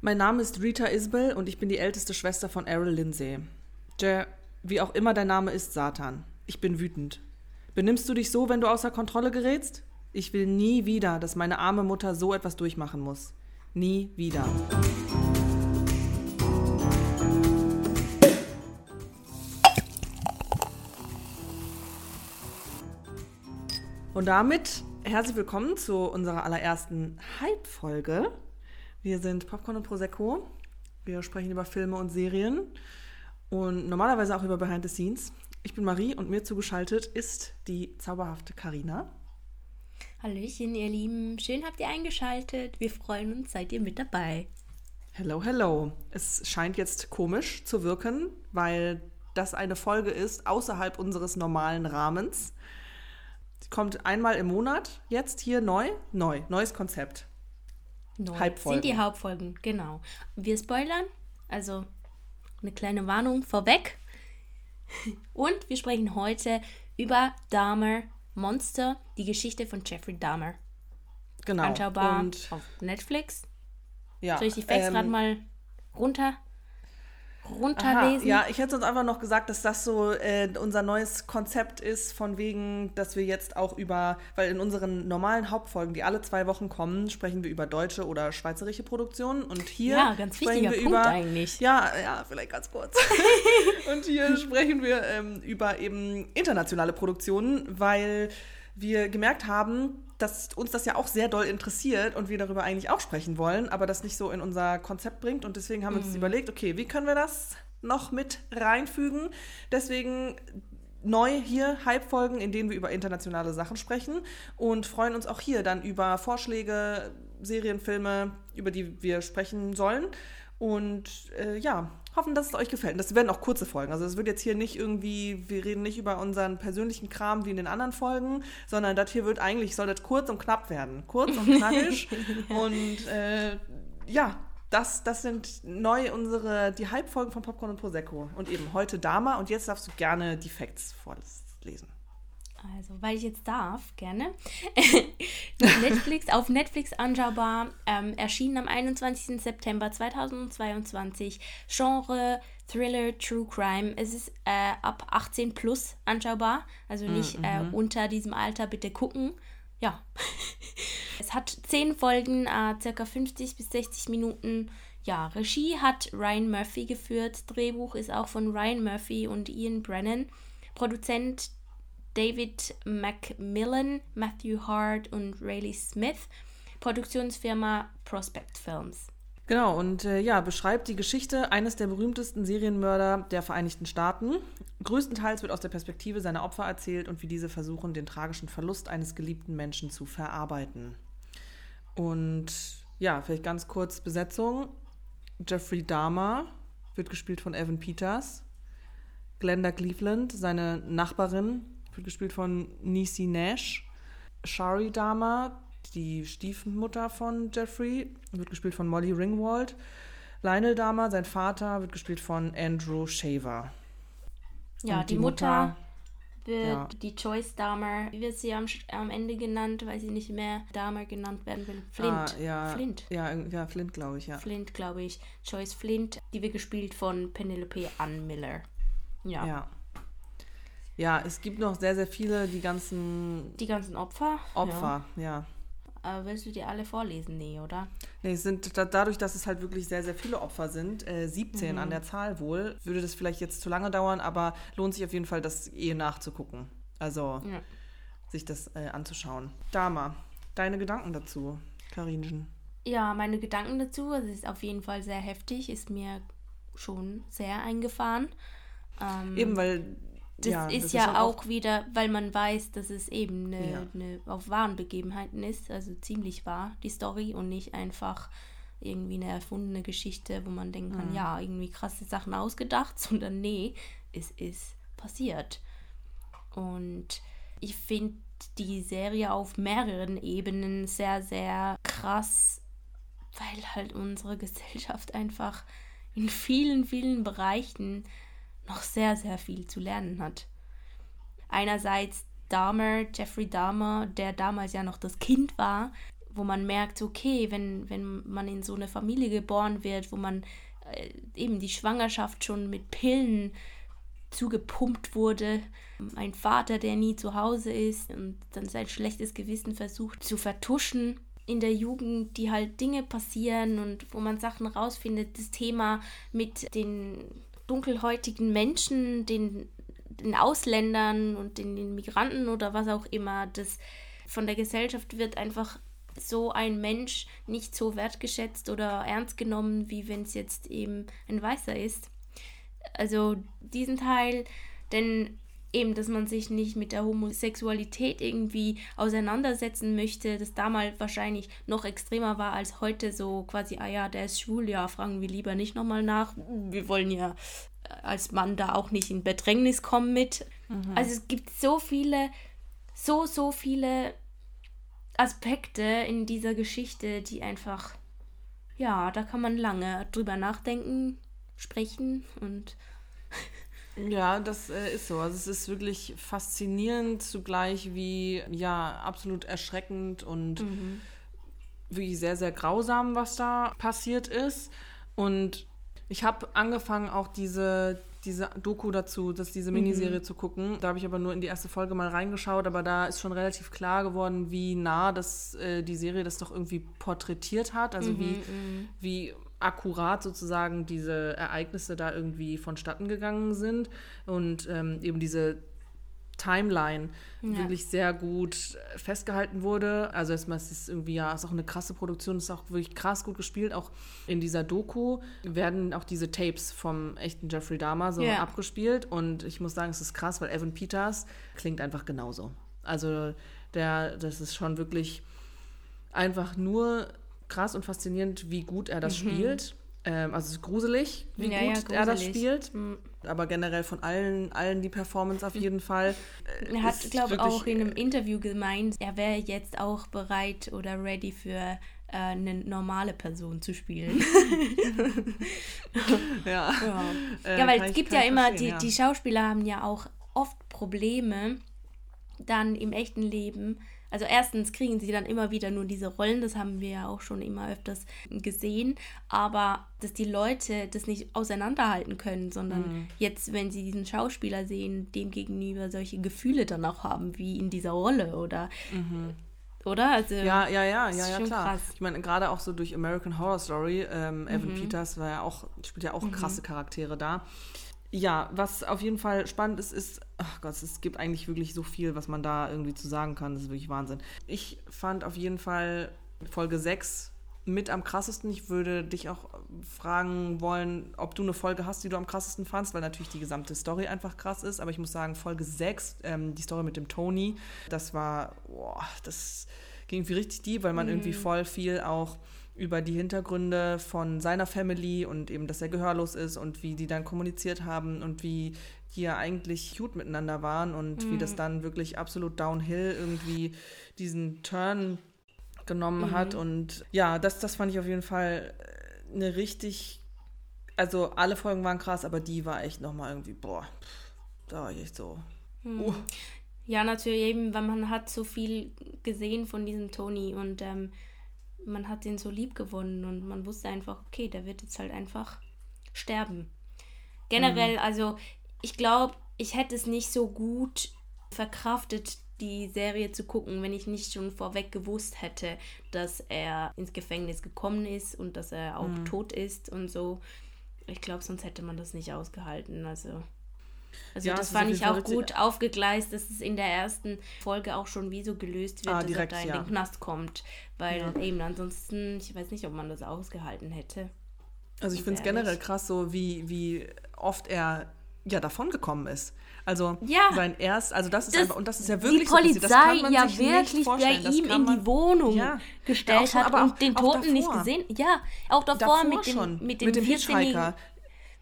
Mein Name ist Rita Isbell und ich bin die älteste Schwester von Errol Lindsay. Der, wie auch immer dein Name ist, Satan. Ich bin wütend. Benimmst du dich so, wenn du außer Kontrolle gerätst? Ich will nie wieder, dass meine arme Mutter so etwas durchmachen muss. Nie wieder. Und damit herzlich willkommen zu unserer allerersten Hype-Folge. Wir sind Popcorn und Prosecco. Wir sprechen über Filme und Serien und normalerweise auch über Behind the Scenes. Ich bin Marie und mir zugeschaltet ist die zauberhafte Karina. Hallöchen, ihr Lieben. Schön habt ihr eingeschaltet. Wir freuen uns, seid ihr mit dabei. Hello, hello. Es scheint jetzt komisch zu wirken, weil das eine Folge ist außerhalb unseres normalen Rahmens. Sie kommt einmal im Monat, jetzt hier neu. Neu, neues Konzept. Neu. Sind die Hauptfolgen, genau. Wir spoilern, also eine kleine Warnung vorweg. Und wir sprechen heute über Dahmer Monster, die Geschichte von Jeffrey Dahmer. Genau. Anschaubar Und auf Netflix. Ja, Soll ich die Facts ähm, gerade mal runter runterlesen? Aha, ja, ich hätte uns einfach noch gesagt, dass das so äh, unser neues Konzept ist, von wegen, dass wir jetzt auch über, weil in unseren normalen Hauptfolgen, die alle zwei Wochen kommen, sprechen wir über deutsche oder schweizerische Produktionen und hier ja, ganz sprechen wir Punkt über, eigentlich. Ja, ja, vielleicht ganz kurz. und hier sprechen wir ähm, über eben internationale Produktionen, weil wir gemerkt haben, dass uns das ja auch sehr doll interessiert und wir darüber eigentlich auch sprechen wollen, aber das nicht so in unser Konzept bringt. Und deswegen haben wir uns mhm. überlegt, okay, wie können wir das noch mit reinfügen? Deswegen neu hier Hype-Folgen, in denen wir über internationale Sachen sprechen und freuen uns auch hier dann über Vorschläge, Serienfilme, über die wir sprechen sollen. Und äh, ja, hoffen, dass es euch gefällt. Und das werden auch kurze Folgen. Also es wird jetzt hier nicht irgendwie, wir reden nicht über unseren persönlichen Kram wie in den anderen Folgen, sondern das hier wird eigentlich, soll das kurz und knapp werden. Kurz und knackig. und äh, ja, das, das sind neu unsere, die Halbfolgen von Popcorn und Prosecco. Und eben heute Dama. Und jetzt darfst du gerne die Facts vorlesen. Also, weil ich jetzt darf, gerne. Netflix, auf Netflix anschaubar, ähm, erschienen am 21. September 2022. Genre Thriller, True Crime. Es ist äh, ab 18 plus anschaubar, also mm, nicht mm -hmm. äh, mhm. unter diesem Alter bitte gucken. Ja. es hat 10 Folgen, äh, circa 50 bis 60 Minuten. Ja, Regie hat Ryan Murphy geführt. Drehbuch ist auch von Ryan Murphy und Ian Brennan. Produzent David Macmillan, Matthew Hart und Rayleigh Smith, Produktionsfirma Prospect Films. Genau, und äh, ja, beschreibt die Geschichte eines der berühmtesten Serienmörder der Vereinigten Staaten. Größtenteils wird aus der Perspektive seiner Opfer erzählt und wie diese versuchen, den tragischen Verlust eines geliebten Menschen zu verarbeiten. Und ja, vielleicht ganz kurz Besetzung. Jeffrey Dahmer wird gespielt von Evan Peters. Glenda Cleveland, seine Nachbarin, wird gespielt von Nisi Nash. Shari Dama, die Stiefmutter von Jeffrey, wird gespielt von Molly Ringwald. Lionel Dama, sein Vater, wird gespielt von Andrew Shaver. Ja, die, die, Mutter, Mutter wird ja. die Joyce Dahmer, wie wird sie am, am Ende genannt, weil sie nicht mehr Dahmer genannt werden will. Flint. Ah, ja, Flint. Ja, ja Flint, glaube ich, ja. Flint, glaube ich. Joyce Flint, die wird gespielt von Penelope Ann Miller. Ja. ja. Ja, es gibt noch sehr, sehr viele, die ganzen. Die ganzen Opfer? Opfer, ja. ja. Aber willst du die alle vorlesen? Nee, oder? Nee, es sind dadurch, dass es halt wirklich sehr, sehr viele Opfer sind, äh, 17 mhm. an der Zahl wohl, würde das vielleicht jetzt zu lange dauern, aber lohnt sich auf jeden Fall, das eh nachzugucken. Also ja. sich das äh, anzuschauen. Dama, deine Gedanken dazu, Karinchen? Ja, meine Gedanken dazu, es ist auf jeden Fall sehr heftig, ist mir schon sehr eingefahren. Ähm, Eben, weil das ja, ist das ja ist auch wieder, weil man weiß, dass es eben eine, ja. eine auf wahren Begebenheiten ist, also ziemlich wahr, die Story und nicht einfach irgendwie eine erfundene Geschichte, wo man denken kann, mhm. ja, irgendwie krasse Sachen ausgedacht, sondern nee, es ist passiert. Und ich finde die Serie auf mehreren Ebenen sehr, sehr krass, weil halt unsere Gesellschaft einfach in vielen, vielen Bereichen noch sehr, sehr viel zu lernen hat. Einerseits Dahmer, Jeffrey Dahmer, der damals ja noch das Kind war wo man merkt, okay, wenn, wenn man in so eine Familie geboren wird, wo man äh, eben die Schwangerschaft schon mit Pillen zugepumpt wurde, ein Vater, der nie zu Hause ist und dann sein schlechtes Gewissen versucht zu vertuschen in der Jugend, die halt Dinge passieren und wo man Sachen rausfindet, das Thema mit den dunkelhäutigen Menschen, den, den Ausländern und den, den Migranten oder was auch immer, das von der Gesellschaft wird einfach so ein Mensch nicht so wertgeschätzt oder ernst genommen, wie wenn es jetzt eben ein Weißer ist. Also diesen Teil, denn eben, dass man sich nicht mit der Homosexualität irgendwie auseinandersetzen möchte, das damals wahrscheinlich noch extremer war als heute so quasi, ah ja, der ist schwul, ja, fragen wir lieber nicht nochmal nach. Wir wollen ja als Mann da auch nicht in Bedrängnis kommen mit. Mhm. Also es gibt so viele, so, so viele Aspekte in dieser Geschichte, die einfach, ja, da kann man lange drüber nachdenken, sprechen und ja, das äh, ist so. Also es ist wirklich faszinierend zugleich wie ja absolut erschreckend und mhm. wirklich sehr sehr grausam, was da passiert ist. Und ich habe angefangen auch diese diese Doku dazu, dass diese Miniserie mhm. zu gucken. Da habe ich aber nur in die erste Folge mal reingeschaut, aber da ist schon relativ klar geworden, wie nah das äh, die Serie das doch irgendwie porträtiert hat, also mhm, wie mhm. wie akkurat sozusagen diese Ereignisse da irgendwie vonstatten gegangen sind und ähm, eben diese Timeline ja. wirklich sehr gut festgehalten wurde. Also erstmal ist es irgendwie, ja, ist auch eine krasse Produktion, ist auch wirklich krass gut gespielt. Auch in dieser Doku werden auch diese Tapes vom echten Jeffrey Dahmer so ja. abgespielt. Und ich muss sagen, es ist krass, weil Evan Peters klingt einfach genauso. Also der, das ist schon wirklich einfach nur krass und faszinierend, wie gut er das mhm. spielt. Ähm, also es ist gruselig, wie ja, gut ja, gruselig. er das spielt. Mhm. Aber generell von allen, allen die Performance auf jeden Fall. Äh, er hat, glaube ich, auch in einem Interview gemeint, er wäre jetzt auch bereit oder ready für äh, eine normale Person zu spielen. ja. Ja, äh, ja weil es gibt ja immer, die, die Schauspieler haben ja auch oft Probleme dann im echten Leben also erstens kriegen sie dann immer wieder nur diese Rollen, das haben wir ja auch schon immer öfters gesehen, aber dass die Leute das nicht auseinanderhalten können, sondern mhm. jetzt, wenn sie diesen Schauspieler sehen, dem gegenüber solche Gefühle dann auch haben, wie in dieser Rolle oder mhm. Oder? Also, ja, ja, ja, ja, ja, klar. Krass. Ich meine, gerade auch so durch American Horror Story, ähm, Evan mhm. Peters war ja auch, spielt ja auch mhm. krasse Charaktere da. Ja, was auf jeden Fall spannend ist, ist, ach Gott, es gibt eigentlich wirklich so viel, was man da irgendwie zu sagen kann. Das ist wirklich Wahnsinn. Ich fand auf jeden Fall Folge 6 mit am krassesten. Ich würde dich auch fragen wollen, ob du eine Folge hast, die du am krassesten fandst, weil natürlich die gesamte Story einfach krass ist. Aber ich muss sagen, Folge 6, ähm, die Story mit dem Tony, das war, boah, das ging irgendwie richtig deep, weil man mhm. irgendwie voll viel auch über die Hintergründe von seiner Family und eben, dass er gehörlos ist und wie die dann kommuniziert haben und wie die ja eigentlich cute miteinander waren und mhm. wie das mhm. dann wirklich absolut downhill irgendwie diesen Turn genommen mhm. hat. Und ja, das, das fand ich auf jeden Fall eine richtig, also alle Folgen waren krass, aber die war echt nochmal irgendwie, boah, da war ich echt so. Mhm. Uh. Ja, natürlich eben, weil man hat so viel gesehen von diesem Tony und ähm, man hat den so lieb gewonnen und man wusste einfach, okay, der wird jetzt halt einfach sterben. Generell, mhm. also ich glaube, ich hätte es nicht so gut verkraftet, die Serie zu gucken, wenn ich nicht schon vorweg gewusst hätte, dass er ins Gefängnis gekommen ist und dass er auch mhm. tot ist und so. Ich glaube, sonst hätte man das nicht ausgehalten. Also also ja, das fand ich auch gut aufgegleist, dass es in der ersten Folge auch schon wie so gelöst wird, ah, dass direkt, er da in ja. den Knast kommt. Weil ja. eben ansonsten, ich weiß nicht, ob man das ausgehalten hätte. Also ich finde es generell krass, so wie, wie oft er ja davon gekommen ist. Also ja, sein erst, also das ist das, einfach, und das ist ja wirklich die Polizei so, das ja wirklich bei ihm in die Wohnung ja, gestellt schon, hat und den Toten nicht gesehen. Ja, auch davor, davor mit dem, mit dem, mit dem Hitchhiker.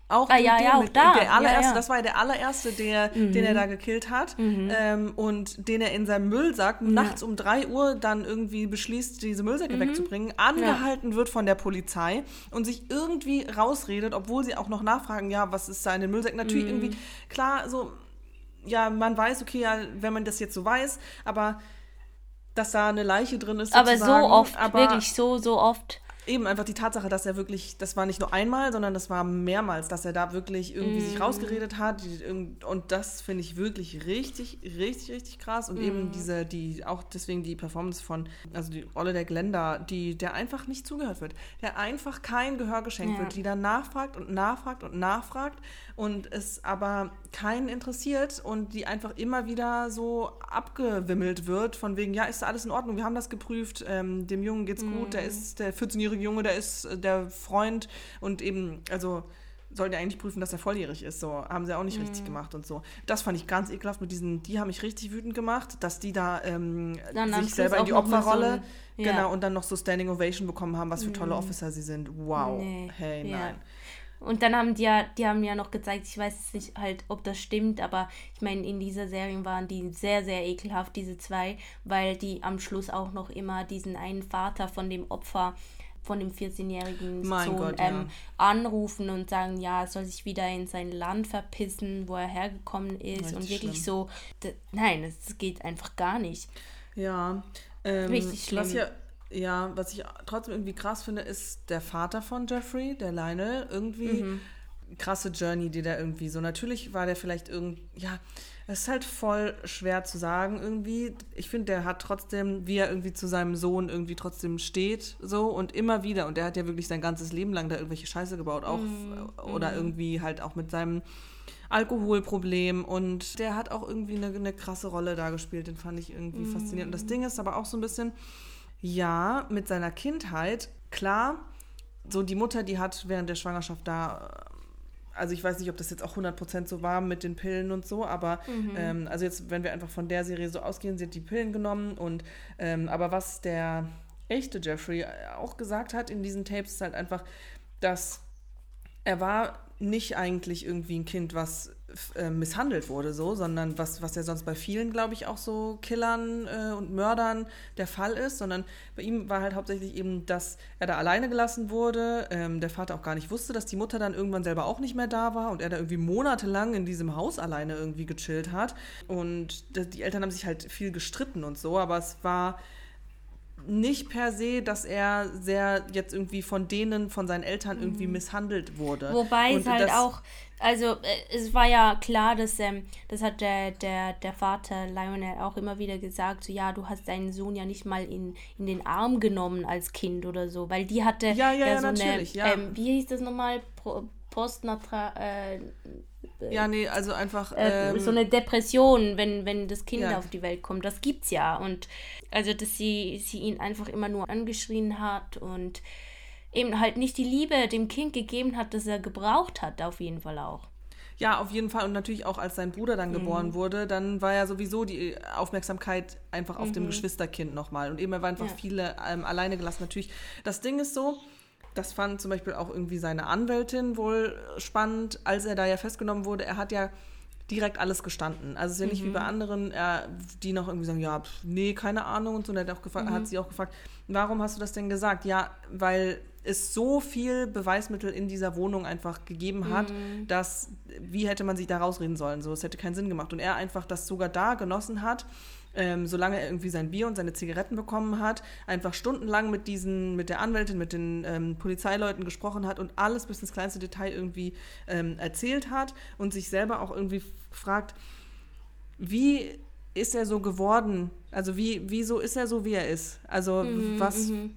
Auch, ah, ja, ja, auch da. Der allererste, ja, ja. Das war ja der allererste, der, mhm. den er da gekillt hat. Mhm. Ähm, und den er in seinem Müllsack ja. nachts um 3 Uhr dann irgendwie beschließt, diese Müllsäcke mhm. wegzubringen, angehalten wird von der Polizei und sich irgendwie rausredet, obwohl sie auch noch nachfragen, ja, was ist da in den Müllsäcken? Natürlich mhm. irgendwie, klar, so, ja, man weiß, okay, ja, wenn man das jetzt so weiß, aber dass da eine Leiche drin ist. Aber so oft, aber wirklich so, so oft eben einfach die Tatsache, dass er wirklich, das war nicht nur einmal, sondern das war mehrmals, dass er da wirklich irgendwie mm. sich rausgeredet hat. Und das finde ich wirklich richtig, richtig, richtig krass. Und mm. eben diese, die, auch deswegen die Performance von, also die Rolle der Glenda, die, der einfach nicht zugehört wird. Der einfach kein Gehör geschenkt ja. wird, die dann nachfragt und nachfragt und nachfragt und es aber keinen interessiert und die einfach immer wieder so abgewimmelt wird, von wegen, ja, ist alles in Ordnung, wir haben das geprüft, ähm, dem Jungen geht's gut, der mhm. ist der 14-jährige Junge, der ist äh, der Freund und eben, also sollen ja eigentlich prüfen, dass er volljährig ist. So haben sie auch nicht mm. richtig mhm. gemacht und so. Das fand ich ganz ekelhaft mit diesen, die haben mich richtig wütend gemacht, dass die da ähm, sich selber in die Opferrolle, so, ja. genau, und dann noch so Standing Ovation bekommen haben, was für tolle mm. Officer sie sind. Wow. Nee. Hey, ja. nein. Und dann haben die ja, die haben ja noch gezeigt, ich weiß nicht halt, ob das stimmt, aber ich meine, in dieser Serie waren die sehr, sehr ekelhaft, diese zwei, weil die am Schluss auch noch immer diesen einen Vater von dem Opfer, von dem 14-jährigen Sohn Gott, ähm, ja. anrufen und sagen, ja, er soll sich wieder in sein Land verpissen, wo er hergekommen ist. Richtig und wirklich schlimm. so, nein, das geht einfach gar nicht. Ja, ähm, richtig schlimm. Was ja ja, was ich trotzdem irgendwie krass finde, ist der Vater von Jeffrey, der Lionel, irgendwie mhm. krasse Journey, die der irgendwie so. Natürlich war der vielleicht irgendwie, ja, es ist halt voll schwer zu sagen irgendwie. Ich finde, der hat trotzdem, wie er irgendwie zu seinem Sohn irgendwie trotzdem steht, so und immer wieder. Und der hat ja wirklich sein ganzes Leben lang da irgendwelche Scheiße gebaut, auch mhm. oder mhm. irgendwie halt auch mit seinem Alkoholproblem und der hat auch irgendwie eine, eine krasse Rolle da gespielt. Den fand ich irgendwie mhm. faszinierend. Und das Ding ist aber auch so ein bisschen ja, mit seiner Kindheit, klar, so die Mutter, die hat während der Schwangerschaft da also ich weiß nicht, ob das jetzt auch 100% so war mit den Pillen und so, aber mhm. ähm, also jetzt, wenn wir einfach von der Serie so ausgehen, sie hat die Pillen genommen und ähm, aber was der echte Jeffrey auch gesagt hat in diesen Tapes, ist halt einfach, dass er war nicht eigentlich irgendwie ein Kind, was äh, misshandelt wurde, so, sondern was, was ja sonst bei vielen, glaube ich, auch so Killern äh, und Mördern der Fall ist, sondern bei ihm war halt hauptsächlich eben, dass er da alleine gelassen wurde, ähm, der Vater auch gar nicht wusste, dass die Mutter dann irgendwann selber auch nicht mehr da war und er da irgendwie monatelang in diesem Haus alleine irgendwie gechillt hat. Und die Eltern haben sich halt viel gestritten und so, aber es war nicht per se, dass er sehr jetzt irgendwie von denen, von seinen Eltern irgendwie mhm. misshandelt wurde. Wobei und es halt auch, also äh, es war ja klar, dass ähm, das hat der, der, der Vater Lionel auch immer wieder gesagt, so ja, du hast deinen Sohn ja nicht mal in, in den Arm genommen als Kind oder so, weil die hatte ja, ja, ja so eine, ja. Ähm, wie hieß das nochmal, Postnatra, äh, ja, nee, also einfach. Äh, ähm, so eine Depression, wenn, wenn das Kind ja. auf die Welt kommt. Das gibt's ja. Und also, dass sie, sie ihn einfach immer nur angeschrien hat und eben halt nicht die Liebe dem Kind gegeben hat, das er gebraucht hat, auf jeden Fall auch. Ja, auf jeden Fall. Und natürlich auch, als sein Bruder dann mhm. geboren wurde, dann war ja sowieso die Aufmerksamkeit einfach auf mhm. dem Geschwisterkind nochmal. Und eben, er war einfach ja. viele ähm, alleine gelassen. Natürlich, das Ding ist so, das fand zum Beispiel auch irgendwie seine Anwältin wohl spannend, als er da ja festgenommen wurde. Er hat ja direkt alles gestanden. Also es ist ja nicht mhm. wie bei mhm. anderen, er, die noch irgendwie sagen, ja, pf, nee, keine Ahnung und so. Und er hat, auch gefragt, mhm. hat sie auch gefragt, warum hast du das denn gesagt? Ja, weil es so viel Beweismittel in dieser Wohnung einfach gegeben hat, mhm. dass, wie hätte man sich da rausreden sollen? So, es hätte keinen Sinn gemacht. Und er einfach das sogar da genossen hat ähm, solange er irgendwie sein Bier und seine Zigaretten bekommen hat, einfach stundenlang mit diesen, mit der Anwältin, mit den ähm, Polizeileuten gesprochen hat und alles bis ins kleinste Detail irgendwie ähm, erzählt hat und sich selber auch irgendwie fragt, wie ist er so geworden? Also wie, wieso ist er so, wie er ist? Also mhm, was mhm.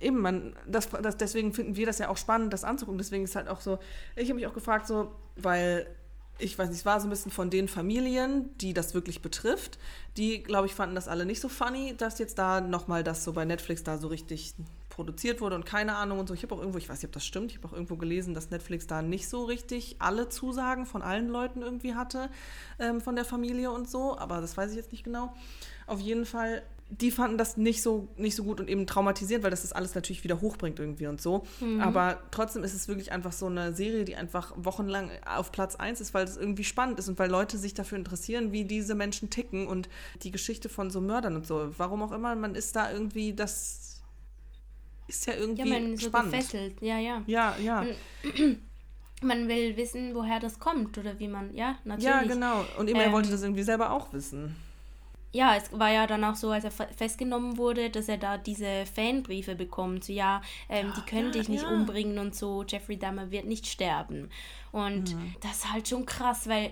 eben, man, das, das, deswegen finden wir das ja auch spannend, das anzugucken. Deswegen ist halt auch so, ich habe mich auch gefragt, so, weil ich weiß nicht, es war so ein bisschen von den Familien, die das wirklich betrifft. Die, glaube ich, fanden das alle nicht so funny, dass jetzt da nochmal das so bei Netflix da so richtig produziert wurde und keine Ahnung und so. Ich habe auch irgendwo, ich weiß nicht, ob das stimmt, ich habe auch irgendwo gelesen, dass Netflix da nicht so richtig alle Zusagen von allen Leuten irgendwie hatte, ähm, von der Familie und so, aber das weiß ich jetzt nicht genau. Auf jeden Fall die fanden das nicht so, nicht so gut und eben traumatisiert, weil das das alles natürlich wieder hochbringt irgendwie und so. Mhm. Aber trotzdem ist es wirklich einfach so eine Serie, die einfach wochenlang auf Platz 1 ist, weil es irgendwie spannend ist und weil Leute sich dafür interessieren, wie diese Menschen ticken und die Geschichte von so Mördern und so. Warum auch immer, man ist da irgendwie, das ist ja irgendwie ja, man spannend. So gefesselt. Ja, ja. Ja, ja. Man will wissen, woher das kommt oder wie man, ja, natürlich. Ja, genau. Und eben, ähm, er wollte das irgendwie selber auch wissen. Ja, es war ja dann auch so, als er festgenommen wurde, dass er da diese Fanbriefe bekommt. So, ja, ähm, die können ja, dich nicht ja. umbringen und so. Jeffrey Dahmer wird nicht sterben. Und mhm. das ist halt schon krass, weil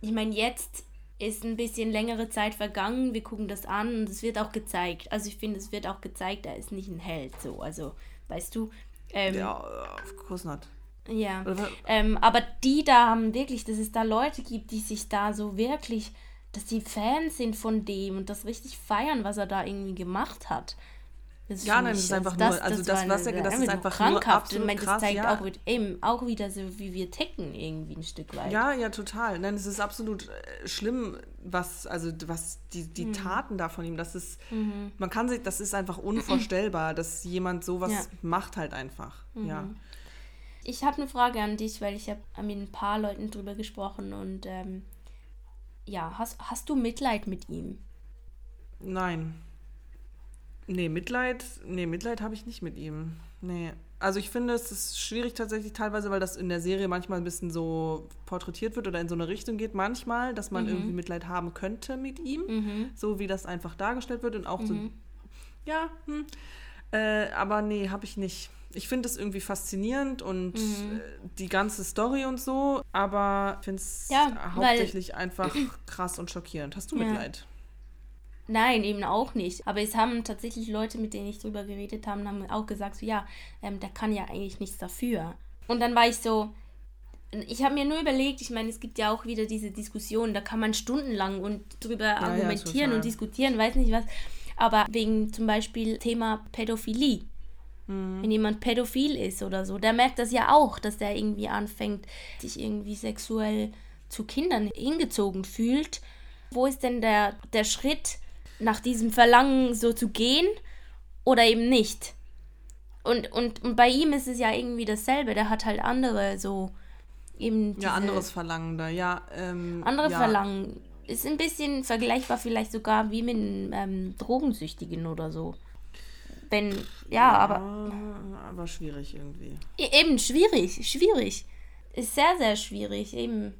ich meine, jetzt ist ein bisschen längere Zeit vergangen. Wir gucken das an und es wird auch gezeigt. Also ich finde, es wird auch gezeigt, er ist nicht ein Held. So, also, weißt du. Ähm, ja, of course not. Ja. Ähm, aber die da haben wirklich, dass es da Leute gibt, die sich da so wirklich dass die Fans sind von dem und das richtig feiern, was er da irgendwie gemacht hat. ja, nein, das ist einfach das, nur, also das, das was er, das ist einfach krankhaft. nur absolut ich meine, das krass, zeigt ja. auch, eben, auch wieder so, wie wir ticken irgendwie ein Stück weit. Ja, ja, total. Nein, es ist absolut äh, schlimm, was, also was die, die mhm. Taten da von ihm, das ist, mhm. man kann sich, das ist einfach unvorstellbar, dass jemand sowas ja. macht halt einfach, mhm. ja. Ich habe eine Frage an dich, weil ich habe mit ein paar Leuten drüber gesprochen und ähm, ja, hast, hast du Mitleid mit ihm? Nein. Nee, Mitleid, nee, Mitleid habe ich nicht mit ihm. Nee. Also ich finde, es ist schwierig tatsächlich teilweise, weil das in der Serie manchmal ein bisschen so porträtiert wird oder in so eine Richtung geht manchmal, dass man mhm. irgendwie Mitleid haben könnte mit ihm, mhm. so wie das einfach dargestellt wird und auch mhm. so, ja, hm. äh, aber nee, habe ich nicht ich finde es irgendwie faszinierend und mhm. Äh, die ganze Story und so, aber ich finde es ja, hauptsächlich einfach krass und schockierend. Hast du Mitleid? Ja. Nein, eben auch nicht. Aber es haben tatsächlich Leute, mit denen ich drüber geredet habe, haben auch gesagt, so ja, ähm, der kann ja eigentlich nichts dafür. Und dann war ich so, ich habe mir nur überlegt, ich meine, es gibt ja auch wieder diese Diskussion, da kann man stundenlang und drüber ja, argumentieren ja, und diskutieren, weiß nicht was. Aber wegen zum Beispiel Thema Pädophilie Mhm. Wenn jemand pädophil ist oder so, der merkt das ja auch, dass der irgendwie anfängt, sich irgendwie sexuell zu Kindern hingezogen fühlt. Wo ist denn der, der Schritt, nach diesem Verlangen so zu gehen oder eben nicht? Und, und, und bei ihm ist es ja irgendwie dasselbe. Der hat halt andere so eben. ja, anderes Verlangen da, ja. Ähm, andere ja. Verlangen. Ist ein bisschen vergleichbar vielleicht sogar wie mit einem ähm, Drogensüchtigen oder so. Wenn, ja, ja, aber. Aber schwierig irgendwie. E, eben, schwierig, schwierig. Ist sehr, sehr schwierig, eben.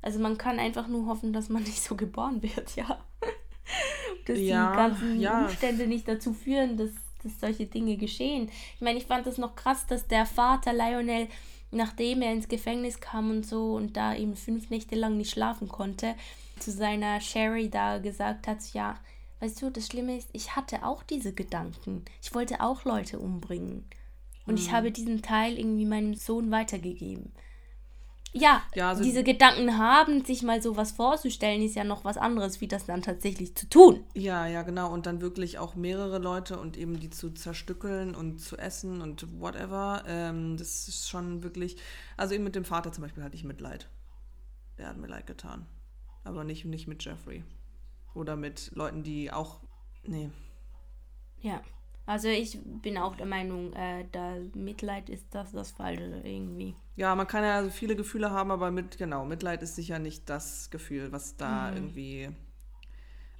Also man kann einfach nur hoffen, dass man nicht so geboren wird, ja. dass ja, die ganzen ja. Umstände nicht dazu führen, dass, dass solche Dinge geschehen. Ich meine, ich fand das noch krass, dass der Vater Lionel, nachdem er ins Gefängnis kam und so und da eben fünf Nächte lang nicht schlafen konnte, zu seiner Sherry da gesagt hat, ja, Weißt du, das Schlimme ist, ich hatte auch diese Gedanken. Ich wollte auch Leute umbringen. Und mhm. ich habe diesen Teil irgendwie meinem Sohn weitergegeben. Ja, ja also diese Gedanken haben, sich mal sowas vorzustellen, ist ja noch was anderes, wie das dann tatsächlich zu tun. Ja, ja, genau. Und dann wirklich auch mehrere Leute und eben die zu zerstückeln und zu essen und whatever. Ähm, das ist schon wirklich. Also eben mit dem Vater zum Beispiel hatte ich Mitleid. Der hat mir leid getan. Aber nicht, nicht mit Jeffrey. Oder mit Leuten, die auch. Nee. Ja. Also ich bin auch der Meinung, äh, da Mitleid ist das das Falsche irgendwie. Ja, man kann ja viele Gefühle haben, aber mit, genau, Mitleid ist sicher nicht das Gefühl, was da mhm. irgendwie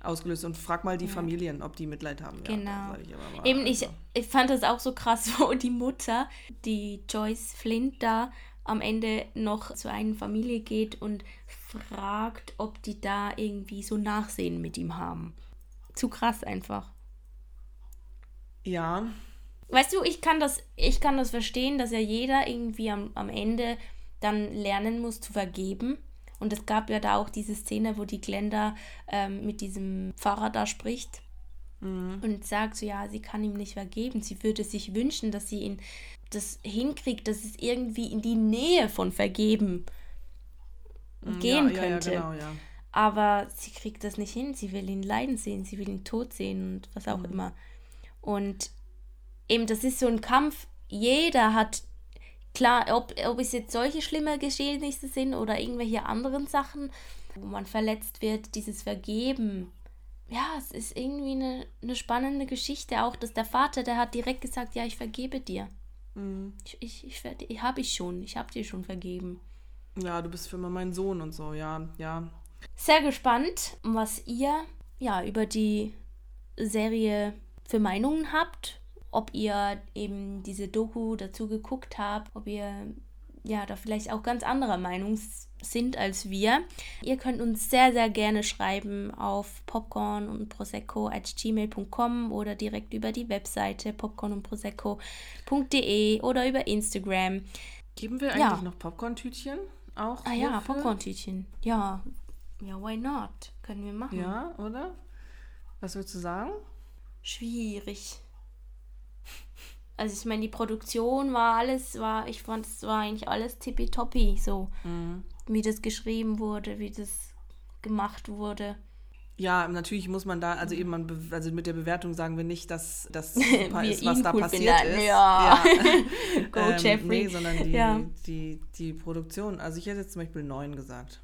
ausgelöst. Und frag mal die ja. Familien, ob die Mitleid haben. Genau. Ja, ich Eben, ich, also. ich fand das auch so krass, wo die Mutter, die Joyce Flint da am Ende noch zu einer Familie geht und fragt, ob die da irgendwie so Nachsehen mit ihm haben. Zu krass einfach. Ja. Weißt du, ich kann das, ich kann das verstehen, dass ja jeder irgendwie am, am Ende dann lernen muss zu vergeben. Und es gab ja da auch diese Szene, wo die Glenda ähm, mit diesem Pfarrer da spricht mhm. und sagt so, ja, sie kann ihm nicht vergeben. Sie würde sich wünschen, dass sie ihn das hinkriegt, dass es irgendwie in die Nähe von Vergeben mm, gehen ja, könnte. Ja, ja, genau, Aber sie kriegt das nicht hin. Sie will ihn leiden sehen, sie will ihn tot sehen und was auch mhm. immer. Und eben, das ist so ein Kampf. Jeder hat, klar, ob, ob es jetzt solche schlimme Geschehnisse sind oder irgendwelche anderen Sachen, wo man verletzt wird, dieses Vergeben. Ja, es ist irgendwie eine, eine spannende Geschichte. Auch, dass der Vater, der hat direkt gesagt, ja, ich vergebe dir. Mhm. Ich, ich, ich, ich habe ich schon, ich habe dir schon vergeben. Ja, du bist für immer mein Sohn und so, ja, ja. Sehr gespannt, was ihr ja über die Serie für Meinungen habt, ob ihr eben diese Doku dazu geguckt habt, ob ihr ja, da vielleicht auch ganz anderer Meinung sind als wir. Ihr könnt uns sehr, sehr gerne schreiben auf popcorn und prosecco at gmail.com oder direkt über die Webseite popcorn und prosecco.de oder über Instagram. Geben wir eigentlich ja. noch Popcorn-Tütchen? Auch ah ja, Popcorn-Tütchen. Ja. Ja, why not? Können wir machen. Ja, oder? Was würdest du sagen? Schwierig. Also ich meine, die Produktion war alles, war, ich fand es war eigentlich alles tippitoppi, so mhm. wie das geschrieben wurde, wie das gemacht wurde. Ja, natürlich muss man da, also eben man, also mit der Bewertung sagen wir nicht, dass das super ist, was da cool passiert finden. ist. Ja. ja. Go ähm, Jeffrey. Nee, sondern die, ja. die, die Produktion. Also ich hätte jetzt zum Beispiel neun gesagt.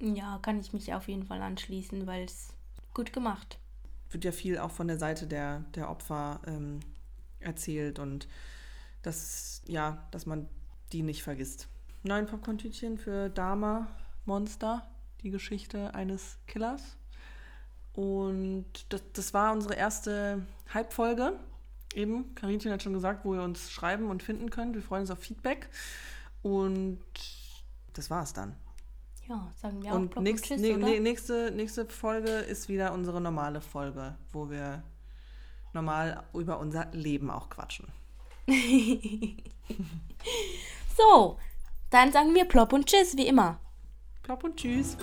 Ja, kann ich mich auf jeden Fall anschließen, weil es gut gemacht. Wird ja viel auch von der Seite der, der Opfer ähm, erzählt und das, ja, dass man die nicht vergisst. Neun Popcorn-Tütchen für Dama Monster, die Geschichte eines Killers. Und das, das war unsere erste Halbfolge. Eben, Karinchen hat schon gesagt, wo ihr uns schreiben und finden könnt. Wir freuen uns auf Feedback. Und das war's dann. Ja, sagen wir auch und nächst, Tschüss, ne, ne, nächste, nächste Folge ist wieder unsere normale Folge, wo wir normal über unser Leben auch quatschen. so, dann sagen wir plopp und tschüss, wie immer. Plopp und tschüss.